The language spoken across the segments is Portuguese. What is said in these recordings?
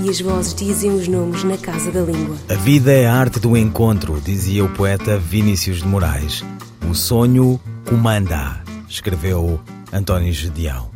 e as vozes dizem os nomes na casa da língua. A vida é a arte do encontro, dizia o poeta Vinícius de Moraes. O sonho comanda, escreveu António Gedeão.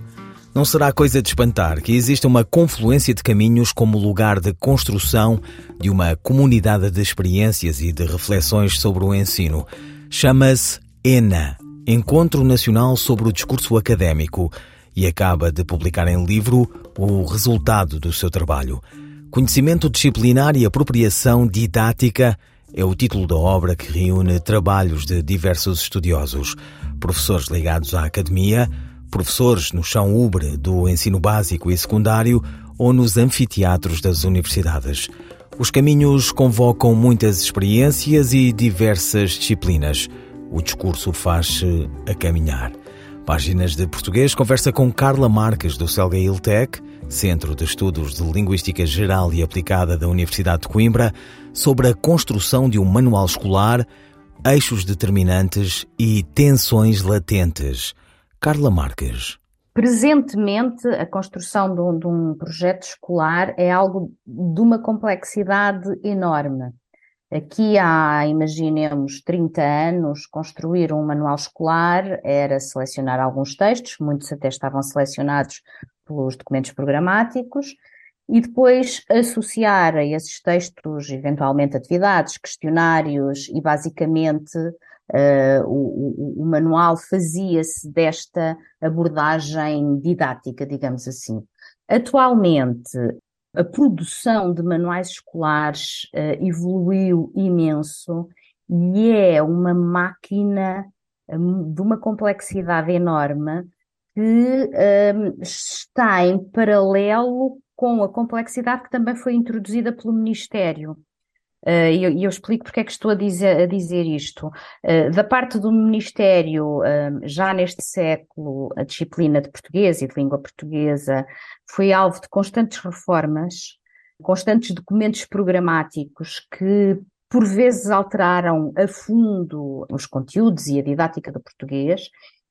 Não será coisa de espantar que exista uma confluência de caminhos como lugar de construção de uma comunidade de experiências e de reflexões sobre o ensino. Chama-se ENA, Encontro Nacional sobre o Discurso Académico, e acaba de publicar em livro o resultado do seu trabalho. Conhecimento disciplinar e apropriação didática é o título da obra que reúne trabalhos de diversos estudiosos, professores ligados à academia, professores no chão ubre do ensino básico e secundário ou nos anfiteatros das universidades. Os caminhos convocam muitas experiências e diversas disciplinas. O discurso faz-se a caminhar. Páginas de Português conversa com Carla Marques, do Selga Tech, Centro de Estudos de Linguística Geral e Aplicada da Universidade de Coimbra, sobre a construção de um manual escolar, eixos determinantes e tensões latentes. Carla Marques. Presentemente, a construção de um, de um projeto escolar é algo de uma complexidade enorme. Aqui há, imaginemos, 30 anos, construir um manual escolar era selecionar alguns textos, muitos até estavam selecionados pelos documentos programáticos, e depois associar a esses textos, eventualmente, atividades, questionários, e basicamente uh, o, o, o manual fazia-se desta abordagem didática, digamos assim. Atualmente, a produção de manuais escolares uh, evoluiu imenso e é uma máquina um, de uma complexidade enorme que um, está em paralelo com a complexidade que também foi introduzida pelo Ministério. Uh, e eu, eu, explico porque é que estou a dizer, a dizer isto. Uh, da parte do Ministério, uh, já neste século, a disciplina de português e de língua portuguesa foi alvo de constantes reformas, constantes documentos programáticos que, por vezes, alteraram a fundo os conteúdos e a didática do português.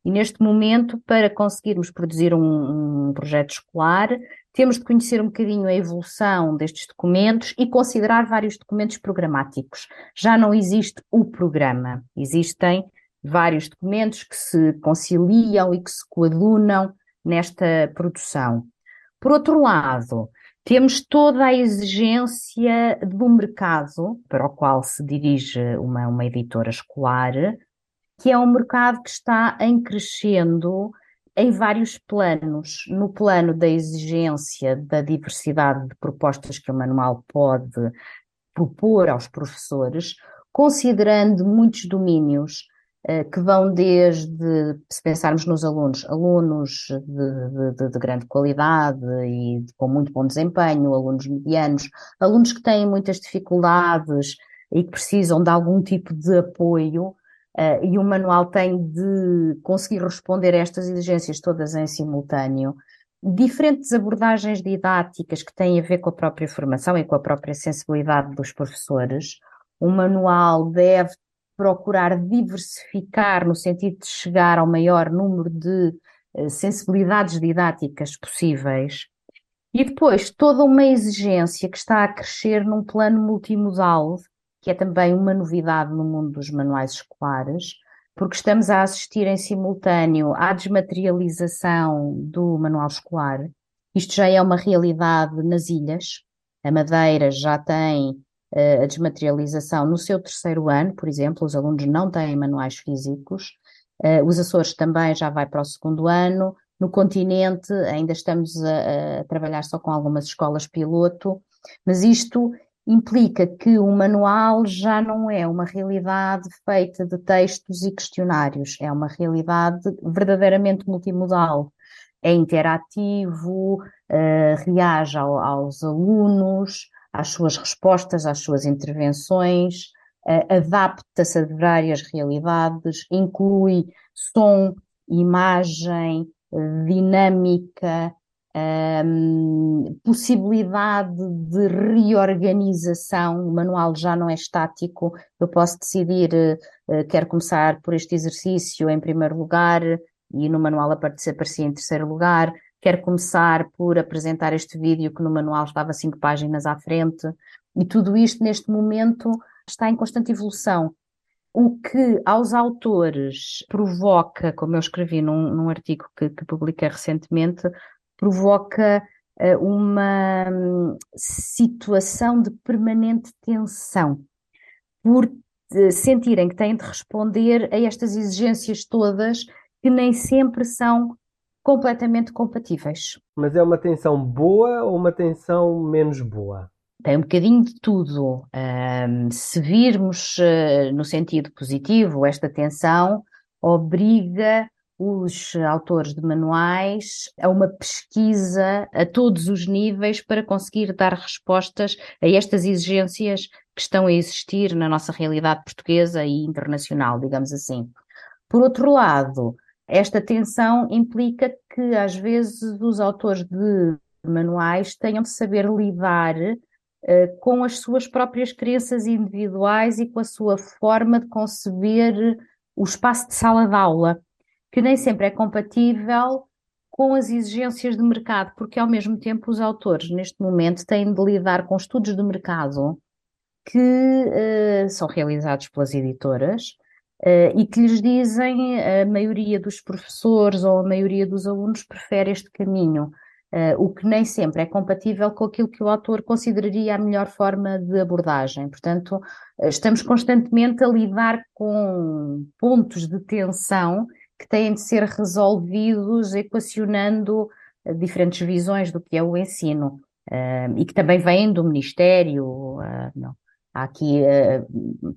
E neste momento, para conseguirmos produzir um, um projeto escolar, temos de conhecer um bocadinho a evolução destes documentos e considerar vários documentos programáticos. Já não existe o programa, existem vários documentos que se conciliam e que se coadunam nesta produção. Por outro lado, temos toda a exigência do mercado para o qual se dirige uma, uma editora escolar, que é um mercado que está em crescendo em vários planos. No plano da exigência da diversidade de propostas que o manual pode propor aos professores, considerando muitos domínios uh, que vão desde, se pensarmos nos alunos, alunos de, de, de grande qualidade e com muito bom desempenho, alunos medianos, alunos que têm muitas dificuldades e que precisam de algum tipo de apoio, Uh, e o manual tem de conseguir responder a estas exigências todas em simultâneo. Diferentes abordagens didáticas que têm a ver com a própria formação e com a própria sensibilidade dos professores. O manual deve procurar diversificar no sentido de chegar ao maior número de uh, sensibilidades didáticas possíveis. E depois toda uma exigência que está a crescer num plano multimodal, que é também uma novidade no mundo dos manuais escolares, porque estamos a assistir em simultâneo à desmaterialização do manual escolar. Isto já é uma realidade nas ilhas. A Madeira já tem uh, a desmaterialização no seu terceiro ano, por exemplo, os alunos não têm manuais físicos. Uh, os Açores também já vai para o segundo ano. No continente ainda estamos a, a trabalhar só com algumas escolas piloto, mas isto implica que o manual já não é uma realidade feita de textos e questionários, é uma realidade verdadeiramente multimodal. É interativo, uh, reage ao, aos alunos, às suas respostas, às suas intervenções, adapta-se a várias realidades, inclui som, imagem, dinâmica, um, possibilidade de reorganização, o manual já não é estático, eu posso decidir, uh, quero começar por este exercício em primeiro lugar, e no manual aparecia, em terceiro lugar, quero começar por apresentar este vídeo que no manual estava cinco páginas à frente, e tudo isto neste momento está em constante evolução. O que aos autores provoca, como eu escrevi num, num artigo que, que publiquei recentemente, provoca uh, uma um, situação de permanente tensão, por uh, sentirem que têm de responder a estas exigências todas que nem sempre são completamente compatíveis. Mas é uma tensão boa ou uma tensão menos boa? Tem um bocadinho de tudo. Um, se virmos uh, no sentido positivo, esta tensão obriga os autores de manuais a uma pesquisa a todos os níveis para conseguir dar respostas a estas exigências que estão a existir na nossa realidade portuguesa e internacional, digamos assim. Por outro lado, esta tensão implica que às vezes os autores de manuais tenham de saber lidar uh, com as suas próprias crenças individuais e com a sua forma de conceber o espaço de sala de aula que nem sempre é compatível com as exigências de mercado, porque ao mesmo tempo os autores neste momento têm de lidar com estudos de mercado que uh, são realizados pelas editoras uh, e que lhes dizem a maioria dos professores ou a maioria dos alunos prefere este caminho, uh, o que nem sempre é compatível com aquilo que o autor consideraria a melhor forma de abordagem. Portanto, estamos constantemente a lidar com pontos de tensão que têm de ser resolvidos equacionando eh, diferentes visões do que é o ensino uh, e que também vêm do Ministério. Uh. Há aqui uh,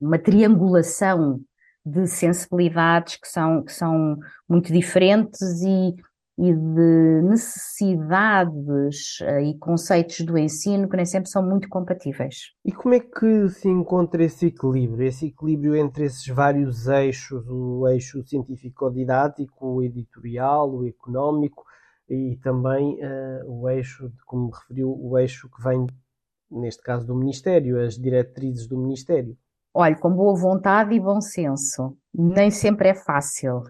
uma triangulação de sensibilidades que são, que são muito diferentes e e de necessidades uh, e conceitos do ensino que nem sempre são muito compatíveis. E como é que se encontra esse equilíbrio? Esse equilíbrio entre esses vários eixos, o eixo científico-didático, o editorial, o económico e também uh, o eixo, como referiu, o eixo que vem, neste caso, do Ministério, as diretrizes do Ministério? Olha, com boa vontade e bom senso. Nem sempre é fácil,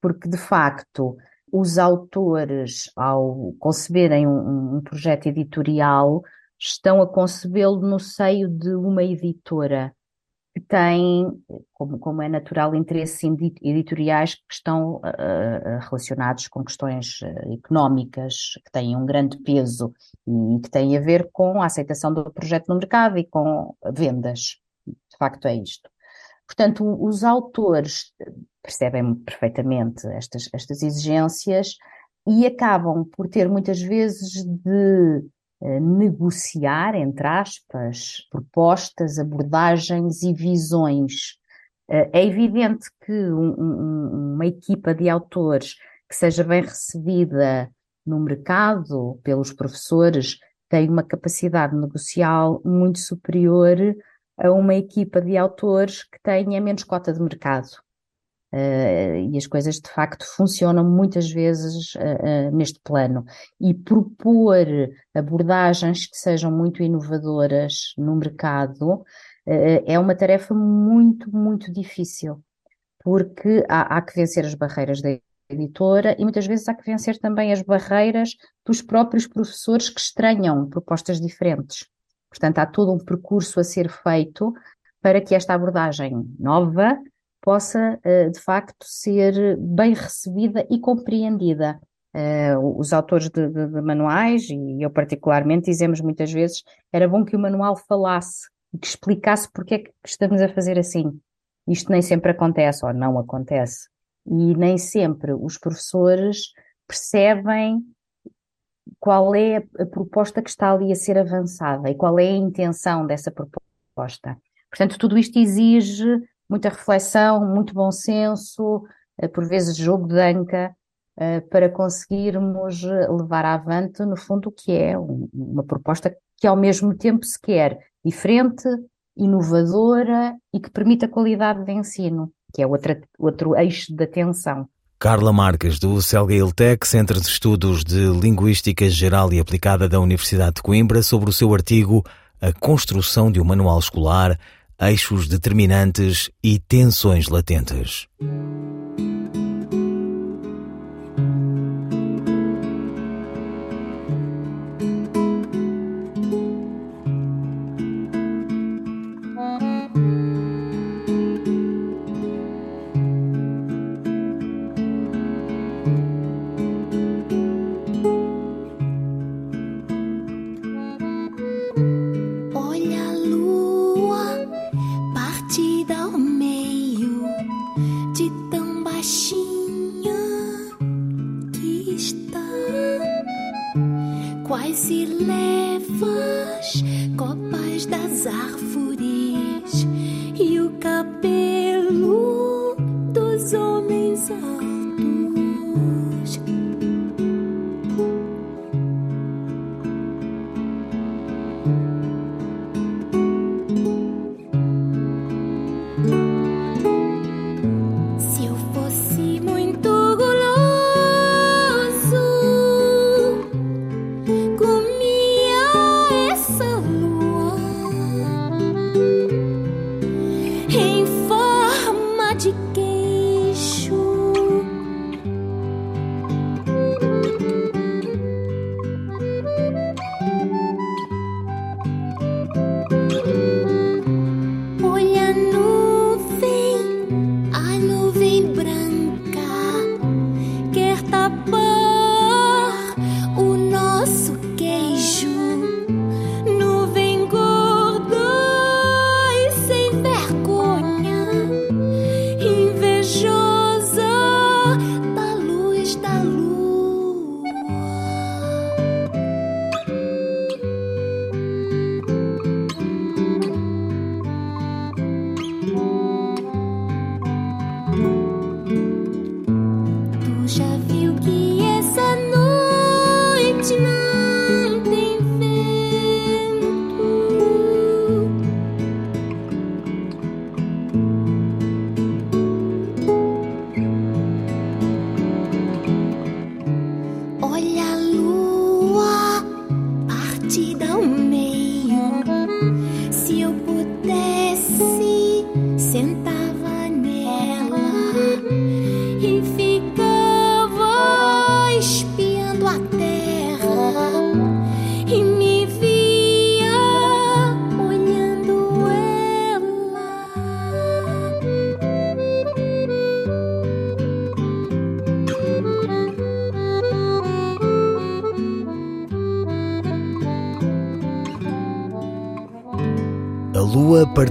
porque de facto os autores, ao conceberem um, um projeto editorial, estão a concebê-lo no seio de uma editora que tem, como, como é natural, interesses editoriais que estão uh, relacionados com questões económicas, que têm um grande peso e que têm a ver com a aceitação do projeto no mercado e com vendas. De facto, é isto. Portanto, os autores percebem perfeitamente estas, estas exigências e acabam por ter muitas vezes de uh, negociar, entre aspas, propostas, abordagens e visões. Uh, é evidente que um, uma equipa de autores que seja bem recebida no mercado pelos professores tem uma capacidade negocial muito superior a uma equipa de autores que tenha menos cota de mercado. Uh, e as coisas de facto funcionam muitas vezes uh, uh, neste plano. E propor abordagens que sejam muito inovadoras no mercado é uma tarefa muito, muito difícil, porque há, há que vencer as barreiras da editora e muitas vezes há que vencer também as barreiras dos próprios professores que estranham propostas diferentes. Portanto, há todo um percurso a ser feito para que esta abordagem nova possa, eh, de facto, ser bem recebida e compreendida. Eh, os autores de, de, de, manuais, e eu particularmente, dizemos muitas vezes, era bom que o manual falasse e que explicasse porque é que estamos a fazer assim. Isto nem sempre acontece, ou não acontece. E nem sempre os professores percebem qual é a proposta que está ali a ser avançada e qual é a intenção dessa proposta. Portanto, tudo isto exige muita reflexão, muito bom senso, eh, por vezes jogo de anca, eh, para conseguirmos levar avante, no fundo, o que é uma proposta que ao mesmo tempo se quer diferente, inovadora e que permita qualidade de ensino, que é outra, outro eixo de atenção. Carla Marques, do Celgail Tech, Centro de Estudos de Linguística Geral e Aplicada da Universidade de Coimbra, sobre o seu artigo A Construção de um Manual Escolar, Eixos Determinantes e Tensões Latentes. soul means love.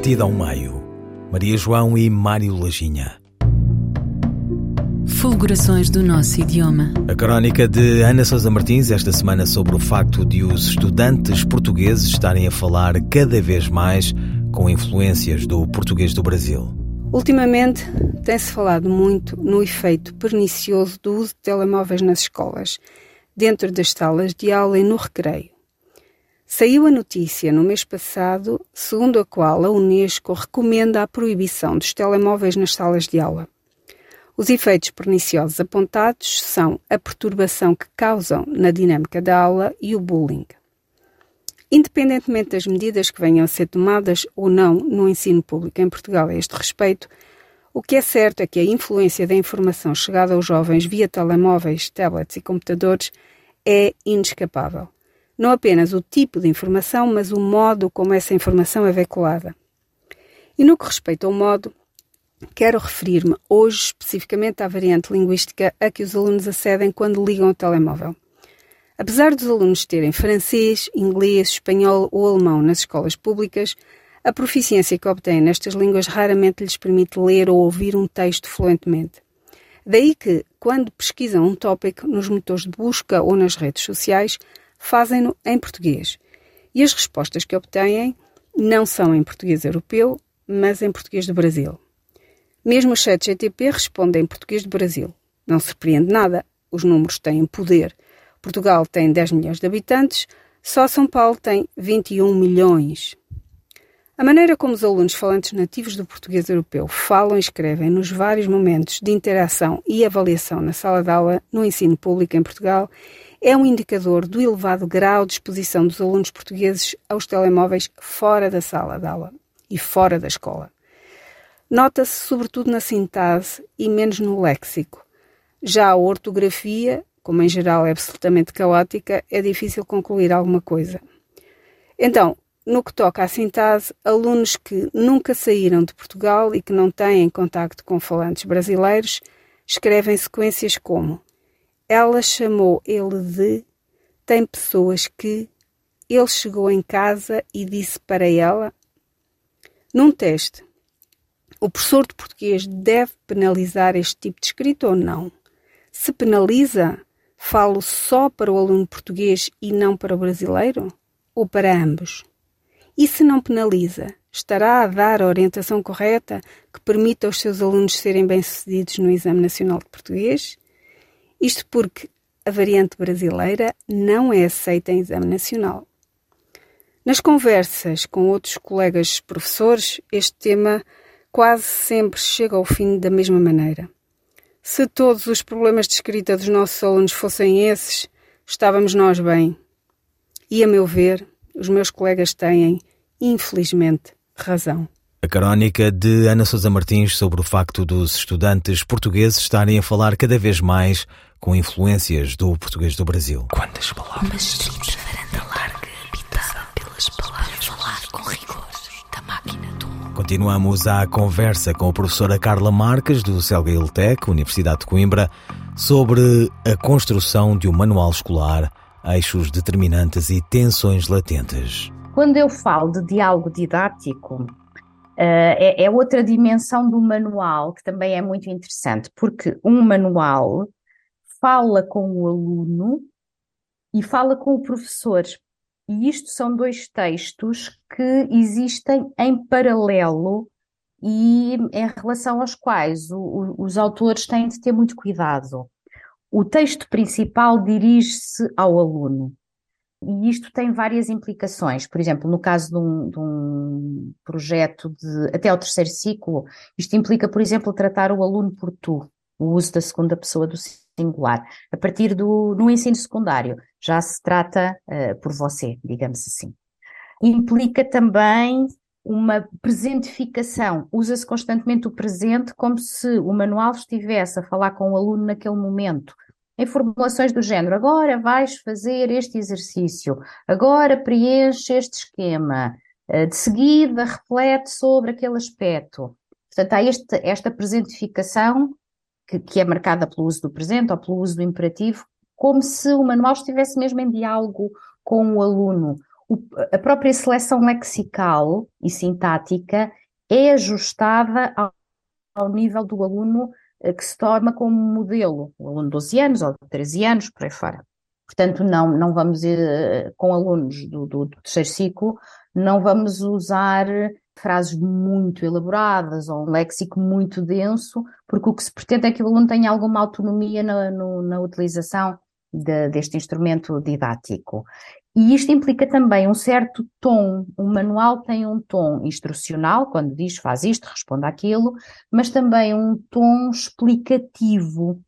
Partida ao Meio. Maria João e Mário Lajinha. Fulgurações do nosso idioma. A crónica de Ana Sousa Martins esta semana sobre o facto de os estudantes portugueses estarem a falar cada vez mais com influências do português do Brasil. Ultimamente tem-se falado muito no efeito pernicioso do uso de telemóveis nas escolas, dentro das salas de aula e no recreio. Saiu a notícia no mês passado, segundo a qual a Unesco recomenda a proibição dos telemóveis nas salas de aula. Os efeitos perniciosos apontados são a perturbação que causam na dinâmica da aula e o bullying. Independentemente das medidas que venham a ser tomadas ou não no ensino público em Portugal a este respeito, o que é certo é que a influência da informação chegada aos jovens via telemóveis, tablets e computadores é inescapável não apenas o tipo de informação, mas o modo como essa informação é veiculada. E no que respeita ao modo, quero referir-me hoje especificamente à variante linguística a que os alunos acedem quando ligam o telemóvel. Apesar dos alunos terem francês, inglês, espanhol ou alemão nas escolas públicas, a proficiência que obtêm nestas línguas raramente lhes permite ler ou ouvir um texto fluentemente. Daí que, quando pesquisam um tópico nos motores de busca ou nas redes sociais, fazem-no em português. E as respostas que obtêm não são em português europeu, mas em português do Brasil. Mesmo o chat GTP responde em português do Brasil. Não surpreende nada, os números têm poder. Portugal tem 10 milhões de habitantes, só São Paulo tem 21 milhões. A maneira como os alunos falantes nativos do português europeu falam e escrevem nos vários momentos de interação e avaliação na sala de aula no ensino público em Portugal é um indicador do elevado grau de exposição dos alunos portugueses aos telemóveis fora da sala de aula e fora da escola. Nota-se sobretudo na sintase e menos no léxico. Já a ortografia, como em geral é absolutamente caótica, é difícil concluir alguma coisa. Então, no que toca à sintase, alunos que nunca saíram de Portugal e que não têm contacto com falantes brasileiros escrevem sequências como ela chamou ele de, tem pessoas que, ele chegou em casa e disse para ela. Num teste, o professor de português deve penalizar este tipo de escrita ou não? Se penaliza, falo só para o aluno português e não para o brasileiro? Ou para ambos? E se não penaliza, estará a dar a orientação correta que permita aos seus alunos serem bem-sucedidos no Exame Nacional de Português? Isto porque a variante brasileira não é aceita em exame nacional. Nas conversas com outros colegas professores, este tema quase sempre chega ao fim da mesma maneira. Se todos os problemas de escrita dos nossos alunos fossem esses, estávamos nós bem. E, a meu ver, os meus colegas têm, infelizmente, razão. A crónica de Ana Sousa Martins sobre o facto dos estudantes portugueses estarem a falar cada vez mais com influências do português do Brasil. Quantas palavras? Uma estrita varanda larga habitada pelas palavras. Falar com rigor da máquina do mundo. Continuamos a conversa com a professora Carla Marques, do Celgail Tech, Universidade de Coimbra, sobre a construção de um manual escolar, eixos determinantes e tensões latentes. Quando eu falo de diálogo didático, Uh, é, é, outra dimensão do manual que também é muito interessante, porque um manual fala com o aluno e fala com o professor. E isto são dois textos que existem em paralelo e em relação aos quais o, o, os autores têm de ter muito cuidado. O texto principal dirige-se ao aluno. E isto tem várias implicações. Por exemplo, no caso de um, de um, projeto de até ao terceiro ciclo, isto implica, por exemplo, tratar o aluno por tu, o uso da segunda pessoa do singular. A partir do no ensino secundário, já se trata uh, por você, digamos assim. Implica também uma presentificação. Usa-se constantemente o presente como se o manual estivesse a falar com o aluno naquele momento em formulações do género, agora vais fazer este exercício, agora preenche este esquema, eh, de seguida reflete sobre aquele aspecto. Portanto, há este, esta presentificação que, que, é marcada pelo uso do presente ou pelo uso do imperativo, como se o manual estivesse mesmo em diálogo com o aluno. O, a própria seleção lexical e sintática é ajustada ao, ao nível do aluno eh, que se toma como modelo, o aluno de 12 anos ou de 13 anos, por aí fora. Portanto, não, não vamos ir eh, com alunos do, do, do terceiro ciclo, não vamos usar frases muito elaboradas ou um léxico muito denso, porque o que se pretende é que o aluno tenha alguma autonomia na, no, na utilização de, deste instrumento didático. E isto implica também um certo tom. O manual tem um tom instrucional, quando diz faz isto, responda aquilo, mas também um tom explicativo,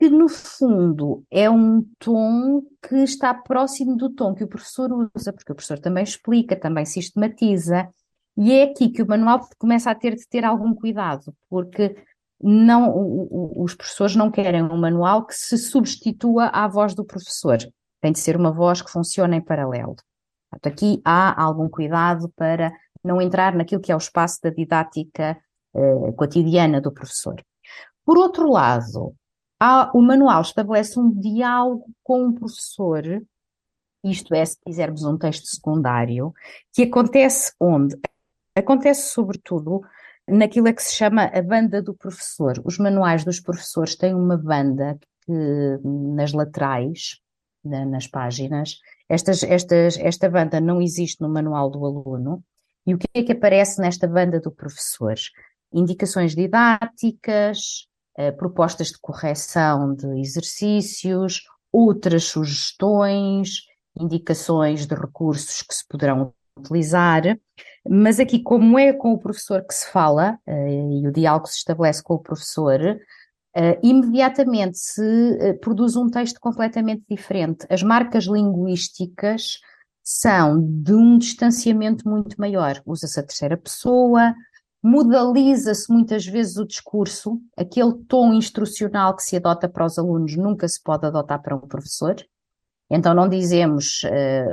que no fundo é um tom que está próximo do tom que o professor usa, porque o professor também explica, também sistematiza. E é aqui que o manual começa a ter de ter algum cuidado, porque não, os professores não querem um manual que se substitua à voz do professor tem de ser uma voz que funcione em paralelo. Portanto, aqui há algum cuidado para não entrar naquilo que é o espaço da didática eh, cotidiana do professor. Por outro lado, há, o manual estabelece um diálogo com o professor, isto é, se quisermos um texto secundário, que acontece onde? Acontece sobretudo naquilo que se chama a banda do professor. Os manuais dos professores têm uma banda que, nas laterais, na, nas páginas. Estas, estas, esta banda não existe no manual do aluno. E o que é que aparece nesta banda do professor? Indicações didáticas, eh, propostas de correção de exercícios, outras sugestões, indicações de recursos que se poderão utilizar. Mas aqui, como é com o professor que se fala, uh, e o diálogo se estabelece com o professor, uh, imediatamente se uh, produz um texto completamente diferente. As marcas linguísticas são de um distanciamento muito maior. Usa-se a terceira pessoa, modaliza-se muitas vezes o discurso, aquele tom instrucional que se adota para os alunos nunca se pode adotar para um professor. Então não dizemos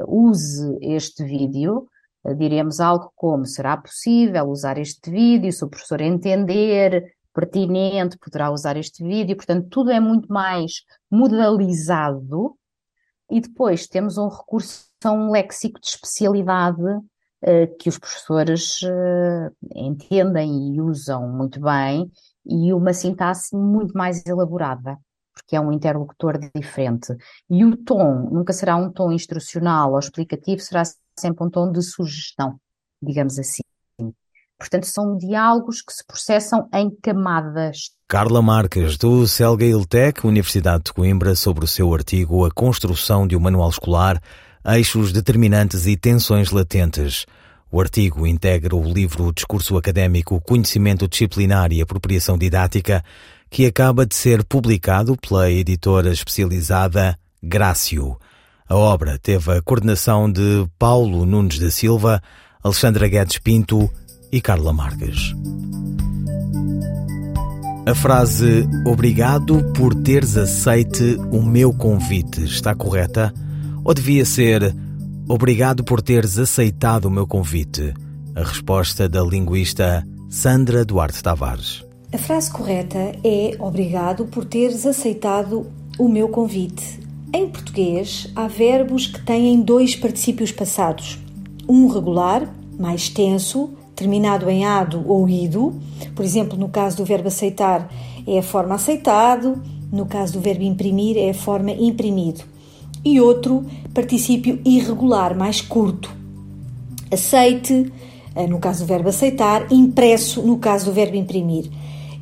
use este vídeo, diremos algo como será possível usar este vídeo, se o professor entender pertinente, poderá usar este vídeo, portanto, tudo é muito mais modalizado. E depois temos um recurso a um léxico de especialidade uh, que os professores uh, entendem e usam muito bem e uma sintaxe muito mais elaborada porque é um interlocutor diferente. E o tom nunca será um tom instrucional ou explicativo, será sempre um tom de sugestão, digamos assim. Portanto, são diálogos que se processam em camadas. Carla Marques, do Celgail Tech, Universidade de Coimbra, sobre o seu artigo A Construção de um Manual Escolar, Eixos Determinantes e Tensões Latentes. O artigo integra o livro Discurso Académico, Conhecimento Disciplinar e Apropriação Didática, que acaba de ser publicado pela editora especializada Grácio. A obra teve a coordenação de Paulo Nunes da Silva, Alexandra Guedes Pinto e Carla Marques. A frase Obrigado por teres aceite o meu convite está correta? Ou devia ser Obrigado por teres aceitado o meu convite? A resposta da linguista Sandra Duarte Tavares. A frase correta é Obrigado por teres aceitado o meu convite. Em português, há verbos que têm dois particípios passados. Um regular, mais tenso, terminado em ado ou ido. Por exemplo, no caso do verbo aceitar, é a forma aceitado. No caso do verbo imprimir, é a forma imprimido. E outro, particípio irregular, mais curto. Aceite, eh, no caso do verbo aceitar, impresso, no caso do verbo imprimir.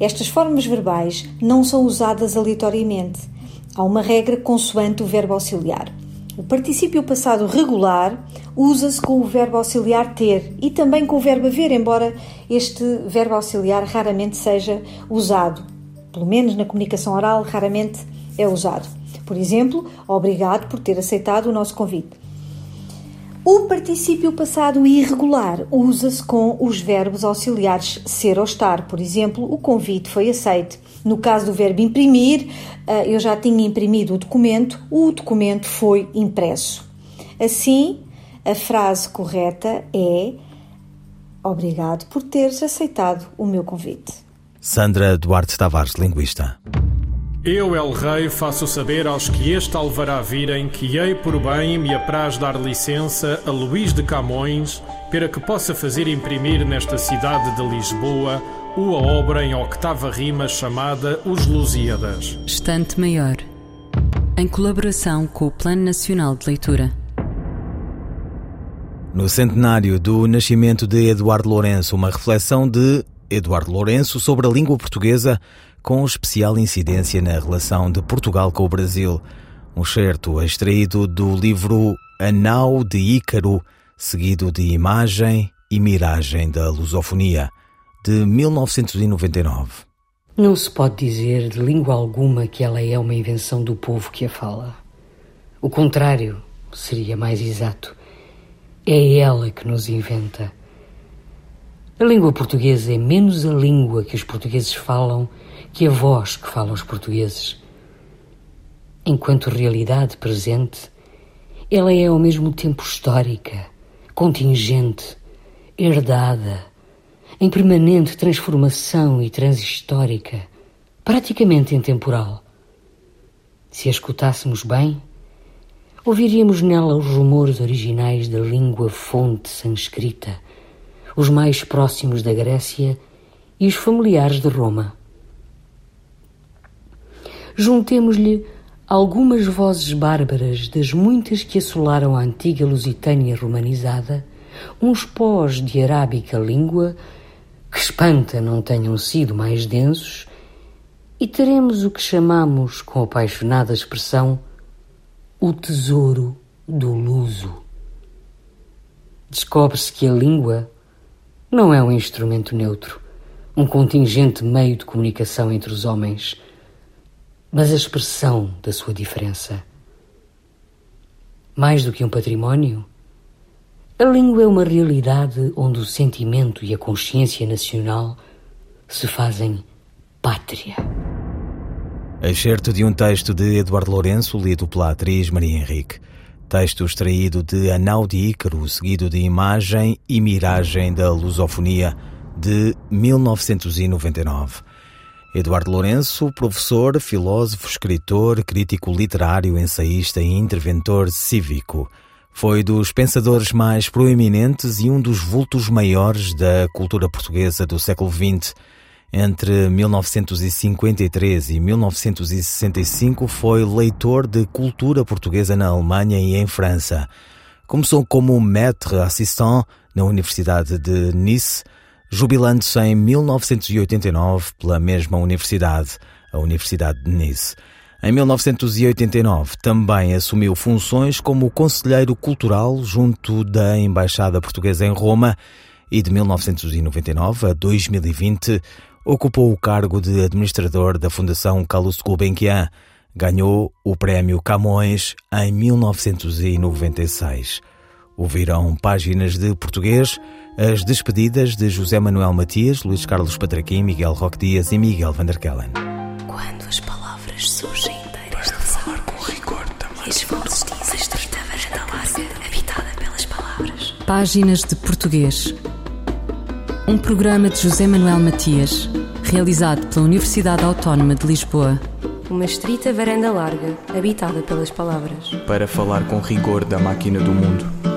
Estas formas verbais não são usadas aleatoriamente. Há uma regra consoante o verbo auxiliar. O particípio passado regular usa-se com o verbo auxiliar ter e também com o verbo haver, embora este verbo auxiliar raramente seja usado. Pelo menos na comunicação oral, raramente é usado. Por exemplo, obrigado por ter aceitado o nosso convite. O particípio passado irregular usa-se com os verbos auxiliares ser ou estar. Por exemplo, o convite foi aceito. No caso do verbo imprimir, eh, eu já tinha imprimido o documento, o documento foi impresso. Assim, a frase correta é Obrigado por teres aceitado o meu convite. Sandra Duarte Tavares, linguista. Eu, El Rei, faço saber aos que este alvará virem que hei por bem me apraz dar licença a Luís de Camões para que possa fazer imprimir nesta cidade de Lisboa uma obra em octava rima chamada Os Lusíadas. Estante Maior, em colaboração com o Plano Nacional de Leitura. No centenário do nascimento de Eduardo Lourenço, uma reflexão de Eduardo Lourenço sobre a língua portuguesa com especial incidência na relação de Portugal com o Brasil. Um certo extraído do livro A Nau de Ícaro, seguido de Imagem e Miragem da Lusofonia, de 1999. Não se pode dizer de língua alguma que ela é uma invenção do povo que a fala. O contrário seria mais exato. É ela que nos inventa. A língua portuguesa é menos a língua que os portugueses falam que a voz que falam os portugueses. Enquanto realidade presente, ela é ao mesmo tempo histórica, contingente, herdada, em permanente transformação e transhistórica, praticamente intemporal. Se a escutássemos bem, ouviríamos nela os rumores originais da língua fonte sanscrita, os mais próximos da Grécia e os familiares de Roma juntemos-lhe algumas vozes bárbaras das muitas que assolaram a antiga Lusitânia romanizada, uns pós de arábica língua, que espanta não tenham sido mais densos, e teremos o que chamamos, com apaixonada expressão, o tesouro do luso. Descobre-se que a língua, não é um instrumento neutro, um contingente meio de comunicação entre os homens, mas a expressão da sua diferença. Mais do que um património, a língua é uma realidade onde o sentimento e a consciência nacional se fazem pátria. Excerto de um texto de Eduardo Lourenço, lido pela atriz Maria Henrique. Texto extraído de Anal de Ícaro, seguido de Imagem e Miragem da Lusofonia, de 1999. Eduardo Lourenço, professor, filósofo, escritor, crítico literário, ensaísta e interventor cívico. Foi dos pensadores mais proeminentes e um dos vultos maiores da cultura portuguesa do século XX. Entre 1953 e 1965 foi leitor de cultura portuguesa na Alemanha e em França. Começou como maître assistant na Universidade de Nice, jubilando-se em 1989 pela mesma universidade, a Universidade de Nice. Em 1989 também assumiu funções como conselheiro cultural junto da Embaixada Portuguesa em Roma e de 1999 a 2020 ocupou o cargo de administrador da Fundação Carlos Gulbenkian. Ganhou o Prémio Camões em 1996. Ouviram páginas de português, as despedidas de José Manuel Matias, Luís Carlos Patraquim, Miguel Roque Dias e Miguel Vanderkellen. Quando as palavras surgem inteiras de falar com rigor também. E estreita varanda larga, habitada pelas palavras. Páginas de Português. Um programa de José Manuel Matias, realizado pela Universidade Autónoma de Lisboa. Uma estrita varanda larga, habitada pelas palavras. Para falar com rigor da máquina do mundo.